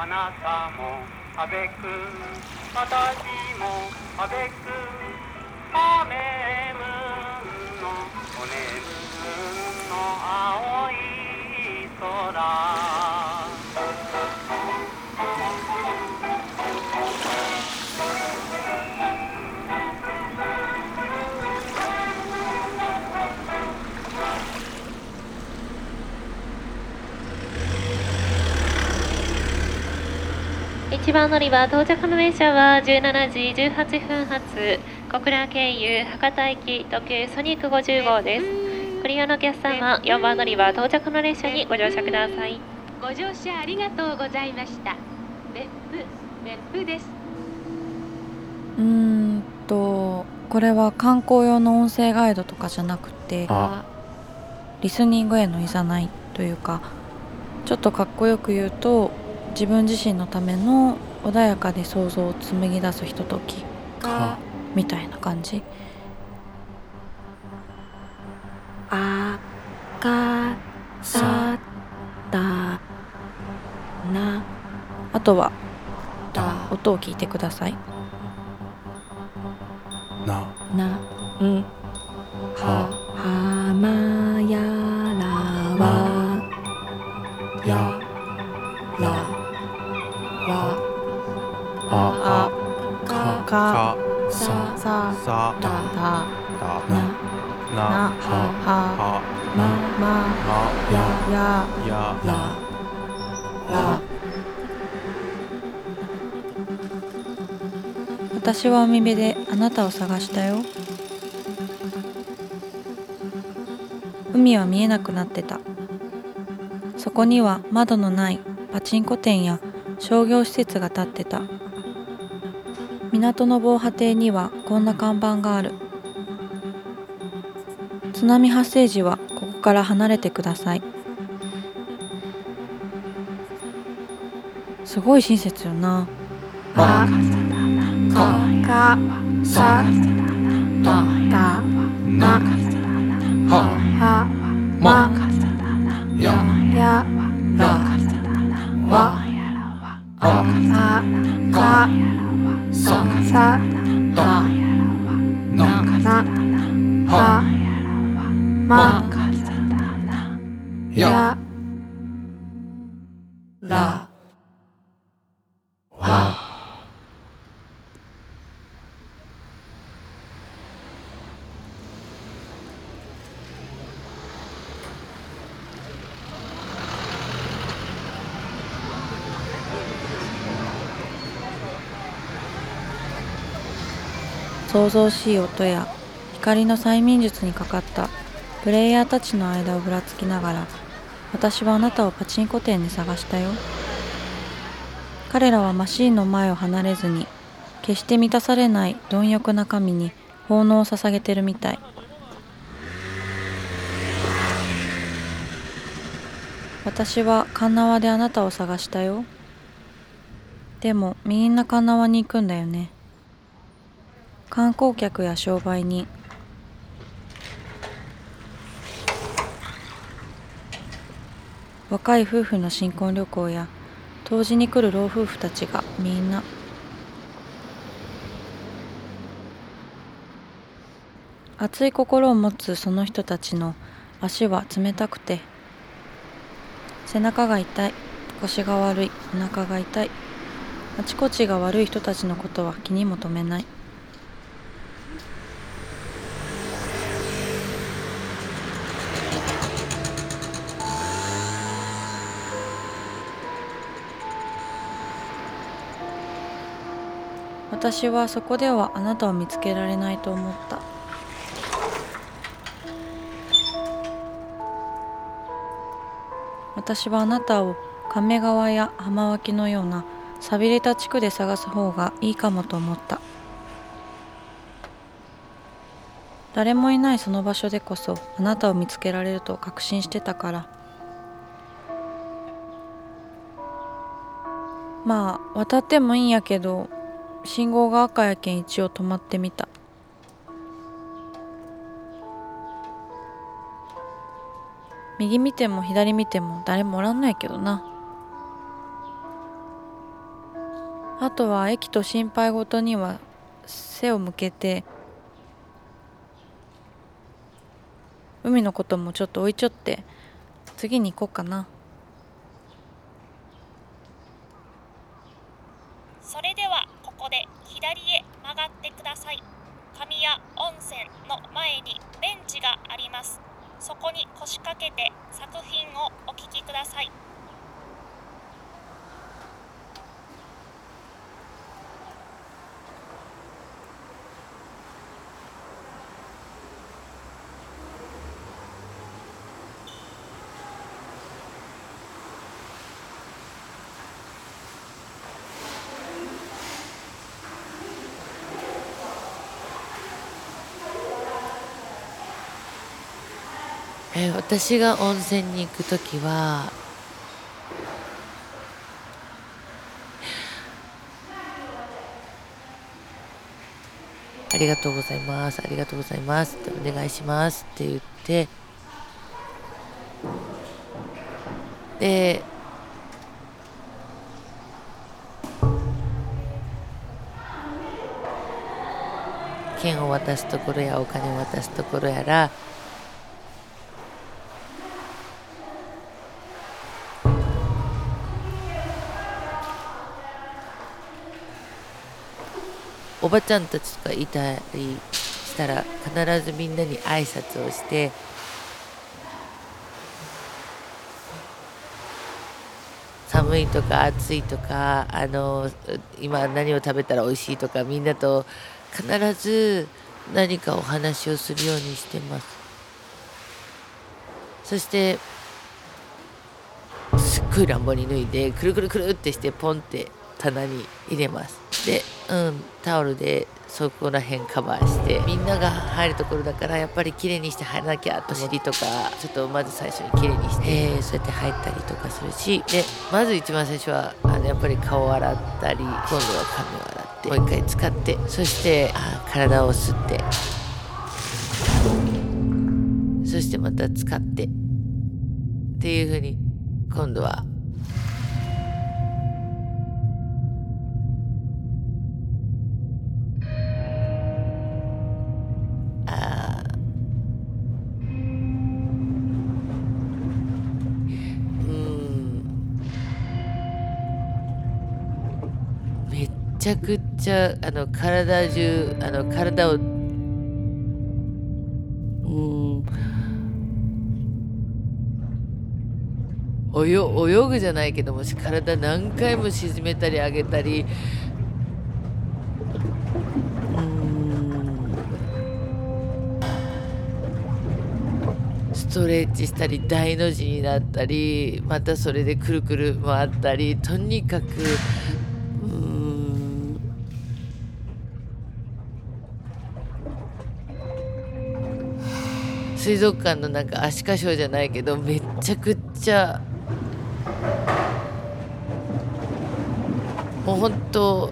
あなたもあべく私もあべくおねむのおねむの青い空。一番乗り場到着の電車は17時18分発小倉経由博多行き特急ソニック50号です。ご利用のお客様4番乗り場到着の列車にご乗車ください。ご乗車ありがとうございました。別府別府です。うーんとこれは観光用の音声ガイドとかじゃなくてあ。リスニングへのいざないというかちょっとかっこよく言うと自分自身のための穏やかで想像を紡ぎ出すひとときか。みたいな感じ。あかさだな。あとはだ音を聞いてください私は海辺であなたを探したよ。海は見えなくなってた。そこには窓のないパチンコ店や商業施設が建ってた。港の防波堤にはこんな看板がある。津波発生時はここから離れてください。すごい親切よなあかさだなははまややらわああかささだななはまややらわ想像しい音や光の催眠術にかかったプレイヤーたちの間をぶらつきながら私はあなたをパチンコ店で探したよ。彼らはマシーンの前を離れずに決して満たされない貪欲な神に奉納を捧げてるみたい。私はカンナワであなたを探したよ。でもみんなカンナワに行くんだよね。観光客や商売人。若い夫婦の新婚旅行や当時に来る老夫婦たちがみんな。熱い心を持つその人たちの足は冷たくて背中が痛い腰が悪いお腹が痛いあちこちが悪い人たちのことは気にも留めない。私はそこではあなたを見つけられないと思った。私はあなたを亀川や浜脇のような寂れた地区で探す方がいいかもと思った。誰もいないその場所でこそあなたを見つけられると確信してたから。まあ渡ってもいいんやけど信号が赤やけん一応止まってみた。右見ても左見ても誰もおらんのやけどな。あとは駅と心配事には背を向けて海のこともちょっと置いちょって次に行こうかなそれではここで左へ曲がってください神谷温泉の前にベンチがありますそこに腰掛けて作品をお聞きくださいえー私が温泉に行く時はありがとうございますありがとうございますってお願いしますって言ってで券を渡すところやお金を渡すところやらおばちゃんたちとかいたりしたら必ずみんなに挨拶をして寒いとか暑いとかあの今何を食べたら美味しいとかみんなと必ず何かお話をするようにしてます。そしてすっごい乱暴に脱いでくるくるくるってしてポンって棚に入れます。でうんタオルでそこら辺カバーしてみんなが入るところだからやっぱり綺麗にして入らなきゃと尻とかちょっとまず最初に綺麗にして、えーそうやって入ったりとかするしでまず一番最初はあのやっぱり顔を洗ったり今度は髪を洗ってもう一回使ってそしてあ体を吸ってそしてまた使ってっていう風に今度はちゃくちゃあの体中あの体をうん。泳泳ぐじゃないけども体何回も沈めたり上げたりストレッチしたり大の字になったりまたそれでくるくる回ったりとにかく水族館のなんかアシカショーじゃないけどめっちゃくちゃもう本当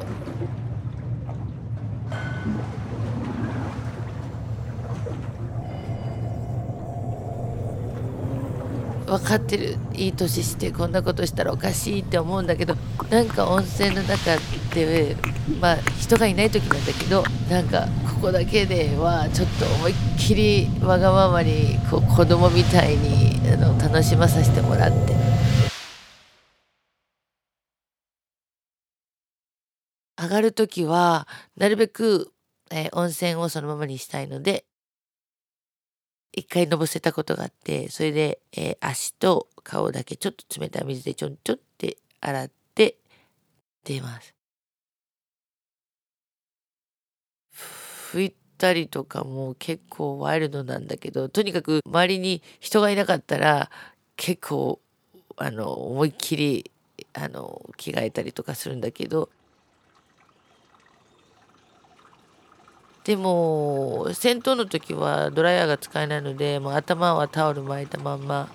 分かってる。いい年してこんなことしたらおかしいって思うんだけどなんか温泉の中でまあ人がいない時なんだけどなんかこだけではちょっと思いっきりわがままにこう子供みたいにあの楽しまさせてもらって。上がる時はなるべく、えー温泉をそのままにしたいので一回のぼせたことがあってそれで、えー足と顔だけちょっと冷たい水でちょんちょんって洗って出ます。吹いたりとかも結構ワイルドなんだけどとにかく周りに人がいなかったら結構あの思いっきりあの着替えたりとかするんだけど。でも戦闘の時はドライヤーが使えないのでもう頭はタオル巻いたまんま。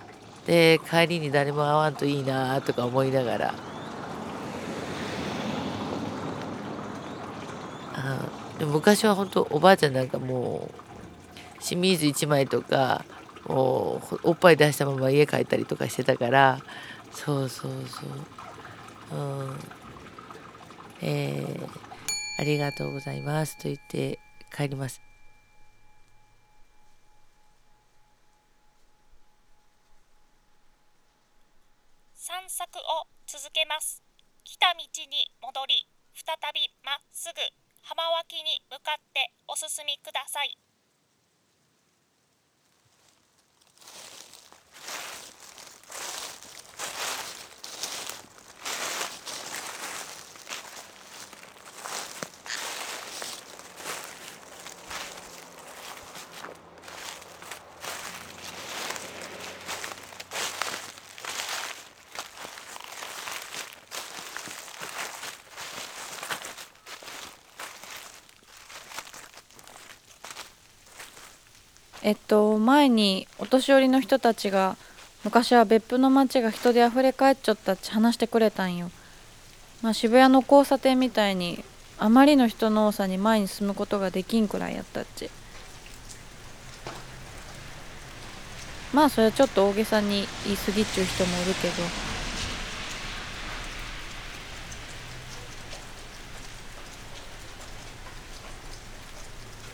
で帰りに誰も会わんといいなとか思いながら。あでも昔は本当おばあちゃんなんかもう清水1枚とかもうおっぱい出したまま家帰ったりとかしてたからそうそうそう。うん。えー、ありがとうございます。と言って帰ります。散策を続けます。来た道に戻り再びまっすぐ。浜脇に向かってお進みください。えっと前にお年寄りの人たちが昔は別府の街が人で溢れ返っちゃったって話してくれたんよ。まあ渋谷の交差点みたいにあまりの人の多さに前に進むことができんくらいやったっち。まあそれはちょっと大げさに言い過ぎっちゅう人もおるけど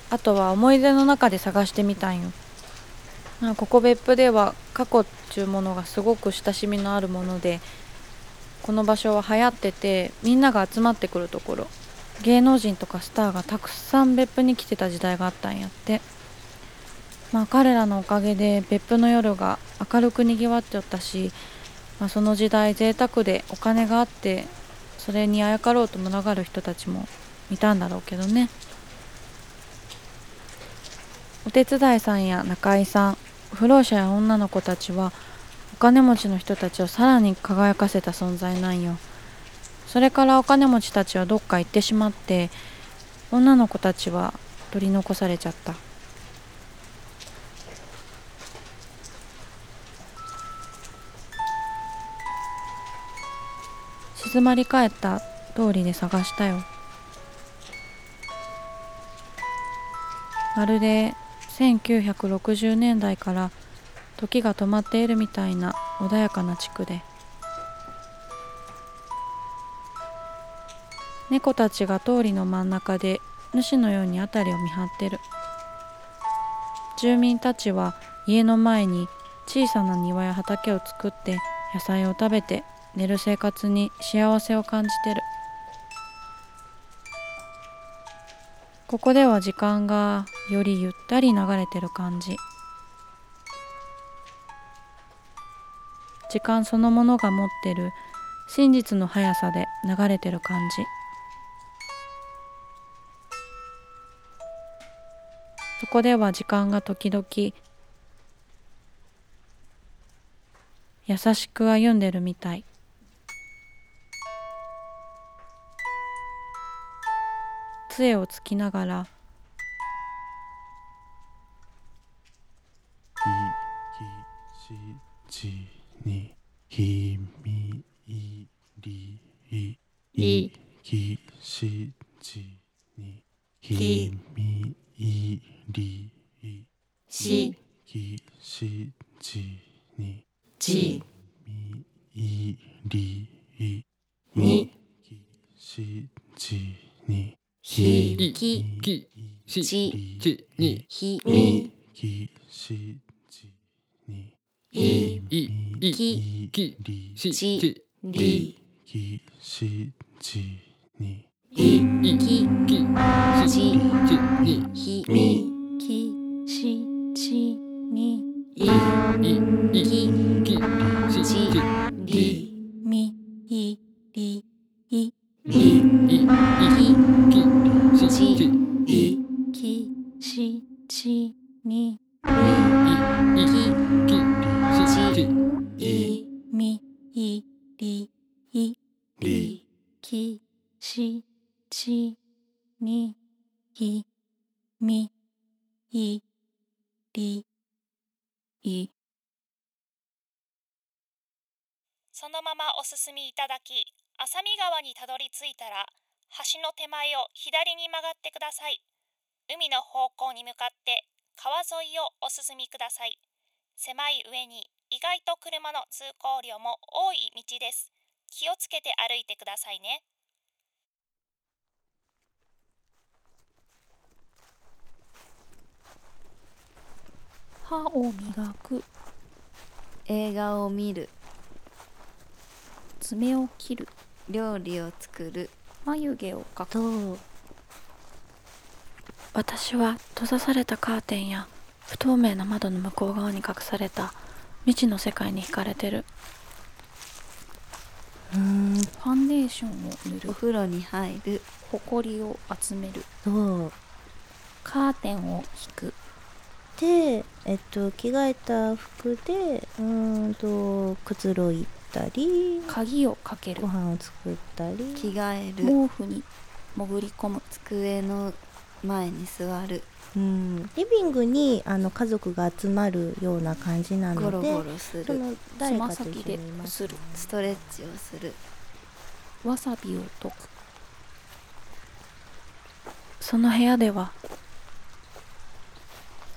あとは思い出の中で探してみたんよ。ここ別府では過去っちゅうものがすごく親しみのあるものでこの場所は流行っててみんなが集まってくるところ。芸能人とかスターがたくさん別府に来てた時代があったんやって。まあ彼らのおかげで別府の夜が明るくにぎわっておったし、まあ、その時代贅沢でお金があってそれにあやかろうと群がる人たちもいたんだろうけどね。お手伝いさんや仲居さん不老者や女の子たちはお金持ちの人たちをさらに輝かせた存在なんよ。それからお金持ちたちはどっか行ってしまって女の子たちは取り残されちゃった。静まり返った通りで探したよ。まるで1960年代から時が止まっているみたいな穏やかな地区で。猫たちが通りの真ん中で主のように辺りを見張ってる。住民たちは家の前に小さな庭や畑を作って野菜を食べて寝る生活に幸せを感じてる。ここでは時間がよりゆったり流れてる感じ。時間そのものが持ってる真実の速さで流れてる感じ。そこでは時間が時々優しく歩んでるみたい。杖をつきながらきしじちにひみひしじにいいいききりしちりひしじにいいききしちにひみきしちにいいいききしちりみいりいいいいきしち進みいただき浅見川にたどり着いたら橋の手前を左に曲がってください。海の方向に向かって川沿いをお進みください。狭い上に意外と車の通行量も多い道です。気をつけて歩いてくださいね。歯を磨く。映画を見る。爪を切る。料理を作る。眉毛を描く。と私は閉ざされたカーテンや不透明な窓の向こう側に隠された未知の世界に惹かれてる。うん。ファンデーションを塗おる風呂に入る。ほこりを集める。そう？カーテンを引く。で、えっと、着替えた服でうーんとくつろいだり鍵をかける。ご飯を作ったり着替える。毛布に。潜り込む。机の前に座る。うん、リビングにあの家族が集まるような感じなゴロのでゴロする。そのつ誰かと一緒にいますこする。ストレッチをする。わさびを溶く。その部屋では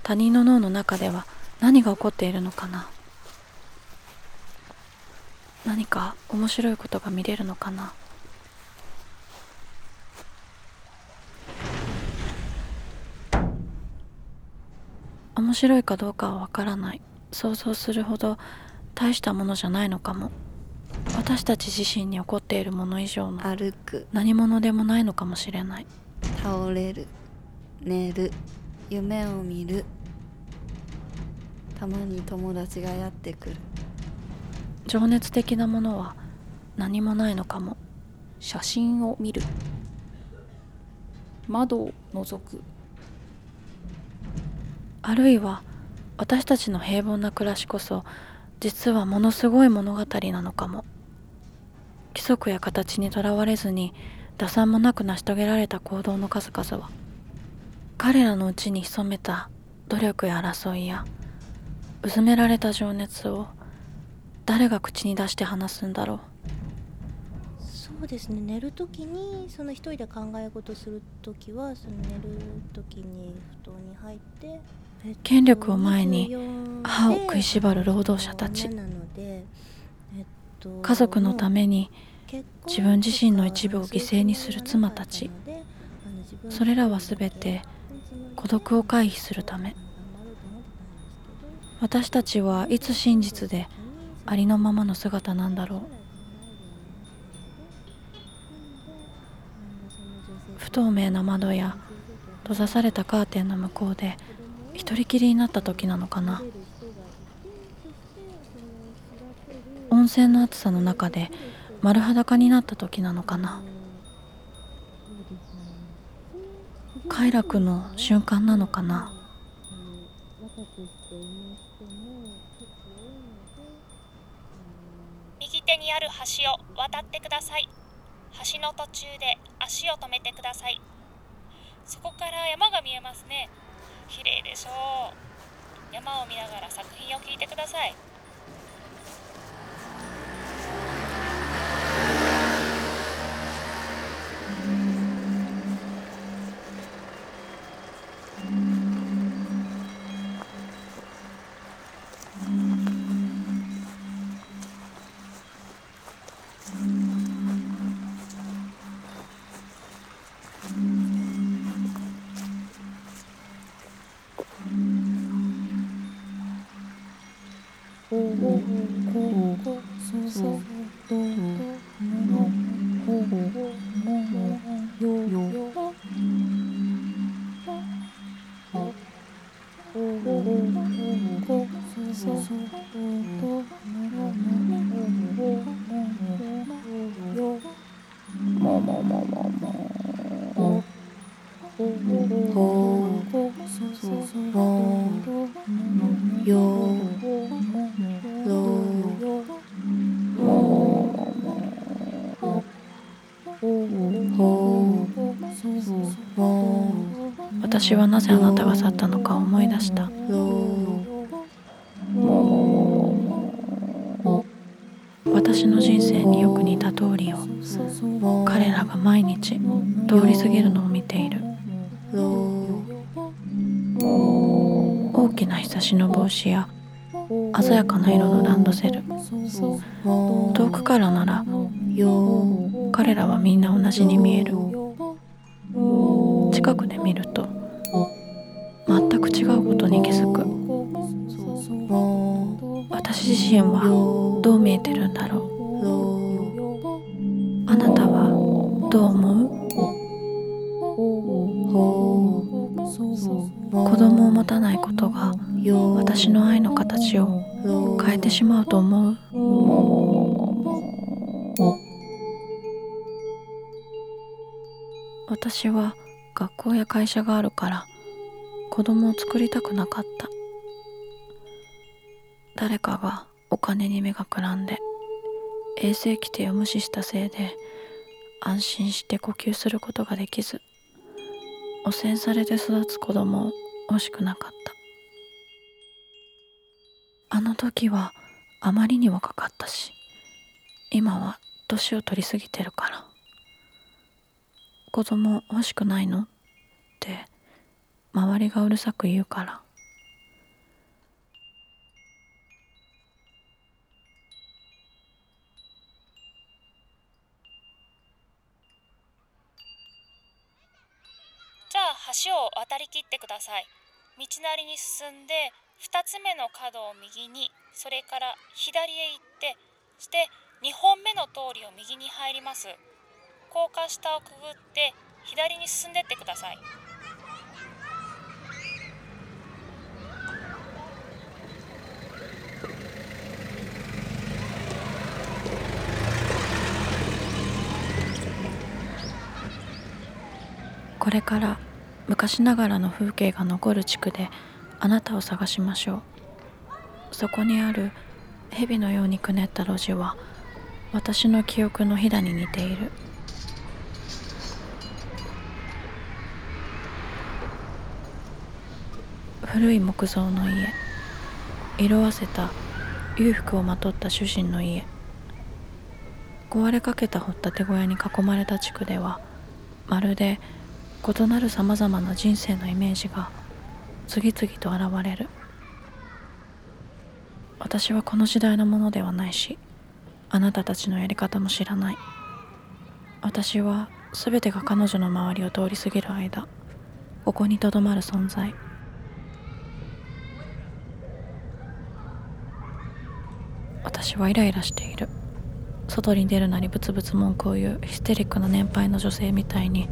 他人の脳の中では何が起こっているのかな何か面白いことが見れるのかな？面白いかどうかはわからない。想像するほど大したものじゃないのかも。私たち自身に起こっているもの以上の歩く。何者でもないのかもしれない。倒れる。寝る。夢を見る。たまに友達がやってくる情熱的なものは何もないのかも。写真を見る。窓を覗く。あるいは私たちの平凡な暮らしこそ実はものすごい物語なのかも。規則や形にとらわれずに打算もなく成し遂げられた行動の数々は彼らのうちに潜めた努力や争いやうずめられた情熱を誰が口に出して話すんだろう。そうですね。寝る時にその一人で考え事する時はその寝る時に布団に入って、えっと権力を前に24歯を食いしばる労働者たち。家族のために自分自身の一部を犠牲にする妻たち。それらは全て孤独を回避するため。私たちはいつ真実でありのままの姿なんだろう。不透明な窓や閉ざされたカーテンの向こうで一人きりになった時なのかな。温泉の暑さの中で丸裸になった時なのかな。快楽の瞬間なのかな。右手にある橋を渡ってください。橋の途中で足を止めてください。そこから山が見えますね。綺麗でしょう。山を見ながら作品を聞いてください。Oh. 私はなぜあなたが去ったのか思い出した。私の人生によく似た通りを。彼らが毎日通り過ぎるのを見ている。大きな日差しの帽子や鮮やかな色のランドセル。遠くからなら彼らはみんな同じに見える。近くで見ると全く違うことに気づく。私自身はどう見えてるんだろう。あなたはどう思う？子供を持たないことが私の愛の形を変えてしまうと思う？私は学校や会社があるから子供を作りたくなかった。誰かがお金に目がくらんで衛生規定を無視したせいで安心して呼吸することができず汚染されて育つ子供を欲しくなかった。あの時はあまりに若かったし今は年を取りすぎてるから。子供欲しくないの？って周りがうるさく言うから。じゃあ橋を渡りきってください。道なりに進んで2つ目の角を右にそれから左へ行ってそして2本目の通りを右に入ります。高架下をくぐって左に進んでってください。これから昔ながらの風景が残る地区であなたを探しましょう。そこにある蛇のようにくねった路地は私の記憶のひだに似ている。古い木造の家。色あせた裕福をまとった主人の家。壊れかけた掘ったて小屋に囲まれた地区ではまるで異なるさまざまな人生のイメージが次々と現れる。私はこの時代のものではないしあなたたちのやり方も知らない。私は全てが彼女の周りを通り過ぎる間ここにとどまる存在。私はイライラしている。外に出るなりブツブツ文句を言うヒステリックな年配の女性みたいに。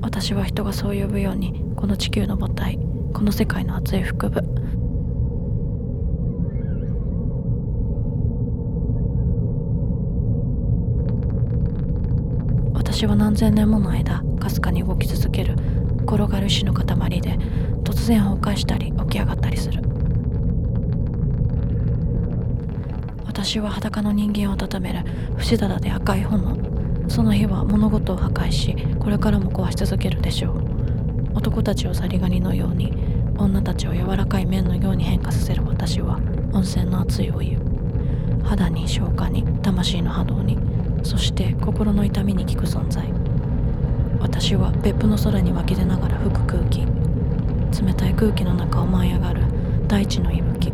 私は人がそう呼ぶようにこの地球の母体この世界の熱い腹部。私は何千年もの間かすかに動き続ける転がる石の塊で突然崩壊したり起き上がったりする。私は裸の人間を温める不死だらで赤い炎。その日は物事を破壊しこれからも壊し続けるでしょう。男たちをザリガニのように女たちを柔らかい麺のように変化させる私は温泉の熱いお湯肌に消化に魂の波動にそして心の痛みに効く存在。私は別府の空に湧き出ながら吹く空気冷たい空気の中を舞い上がる。大地の息吹。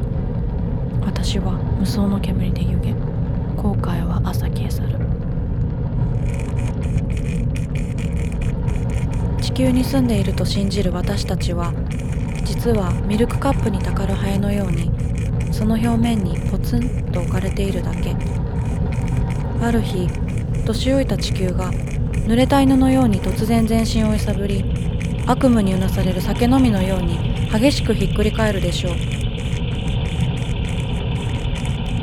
私は無双の煙で湯気。後悔は朝消え去る。地球に住んでいると信じる私たちは実はミルクカップにたかるハエのようにその表面にポツンと置かれているだけ。ある日年老いた地球が濡れた犬のように突然全身を揺さぶり悪夢にうなされる酒飲みのように激しくひっくり返るでしょう。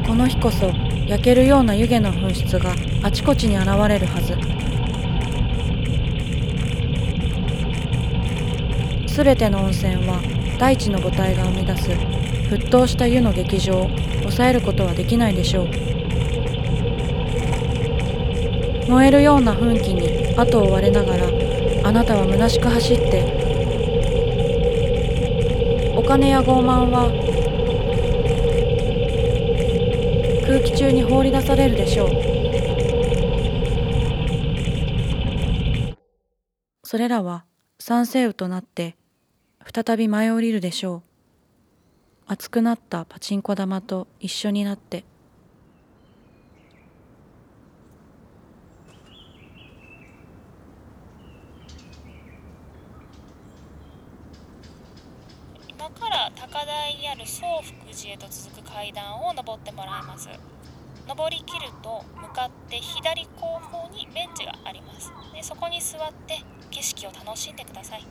この日こそ焼けるような湯気の噴出があちこちに現れるはず。全ての温泉は大地の母体が生み出す沸騰した湯の劇場を抑えることはできないでしょう。燃えるような噴気に後を追われながらあなたは虚しく走って起金や傲慢は空気中に放り出されるでしょう。それらは酸性雨となって再び舞い降りるでしょう。熱くなったパチンコ玉と一緒になってから高台にある総福寺へと続く階段を登ってもらいます。登りきると向かって左後方にベンチがあります。でそこに座って景色を楽しんでください。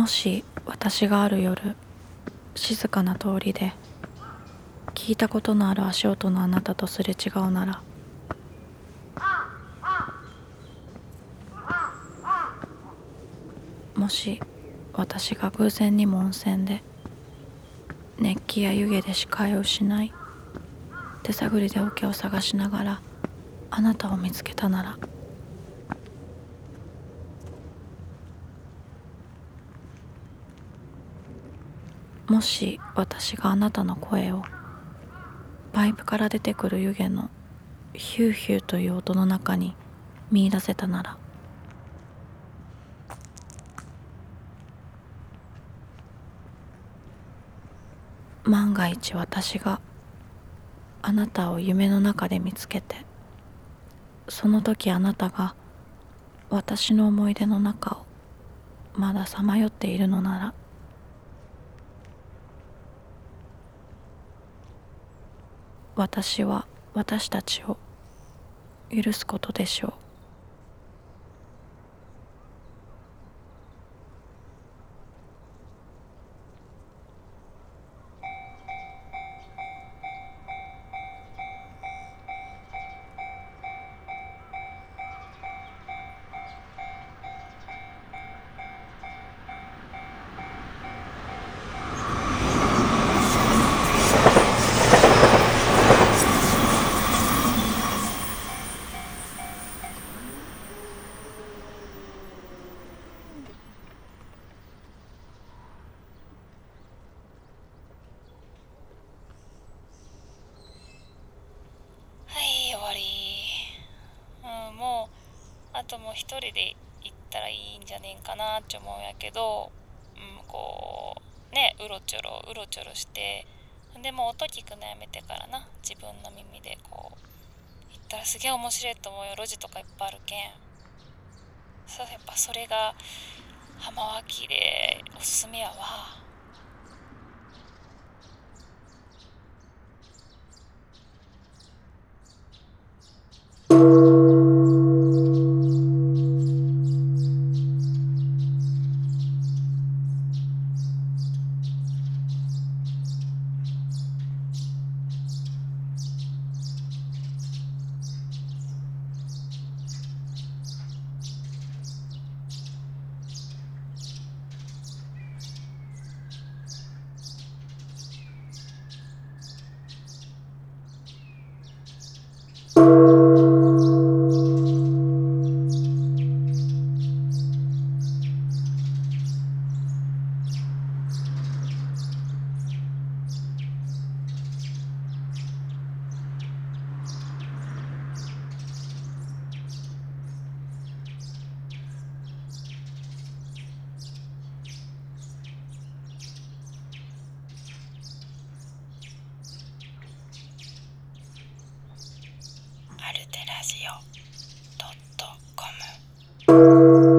もし私がある夜静かな通りで聞いたことのある足音のあなたとすれ違うならもし私が偶然にも温泉で熱気や湯気で視界を失い手探りで桶を探しながらあなたを見つけたならもし私があなたの声をパイプから出てくる湯気のヒューヒューという音の中に見出せたなら。万が一私があなたを夢の中で見つけてその時あなたが私の思い出の中をまださまよっているのなら私は私たちを許すことでしょうはい終わりうんもうあともう一人で行ったらいいんじゃねえかなって思うんやけどうんこうねうろちょろうろちょろしてでも音聞くのやめてからな。自分の耳でこう行ったらすげえ面白いと思うよ。路地とかいっぱいあるけん。そうやっぱそれが浜脇でおすすめやわ。てラジオ .com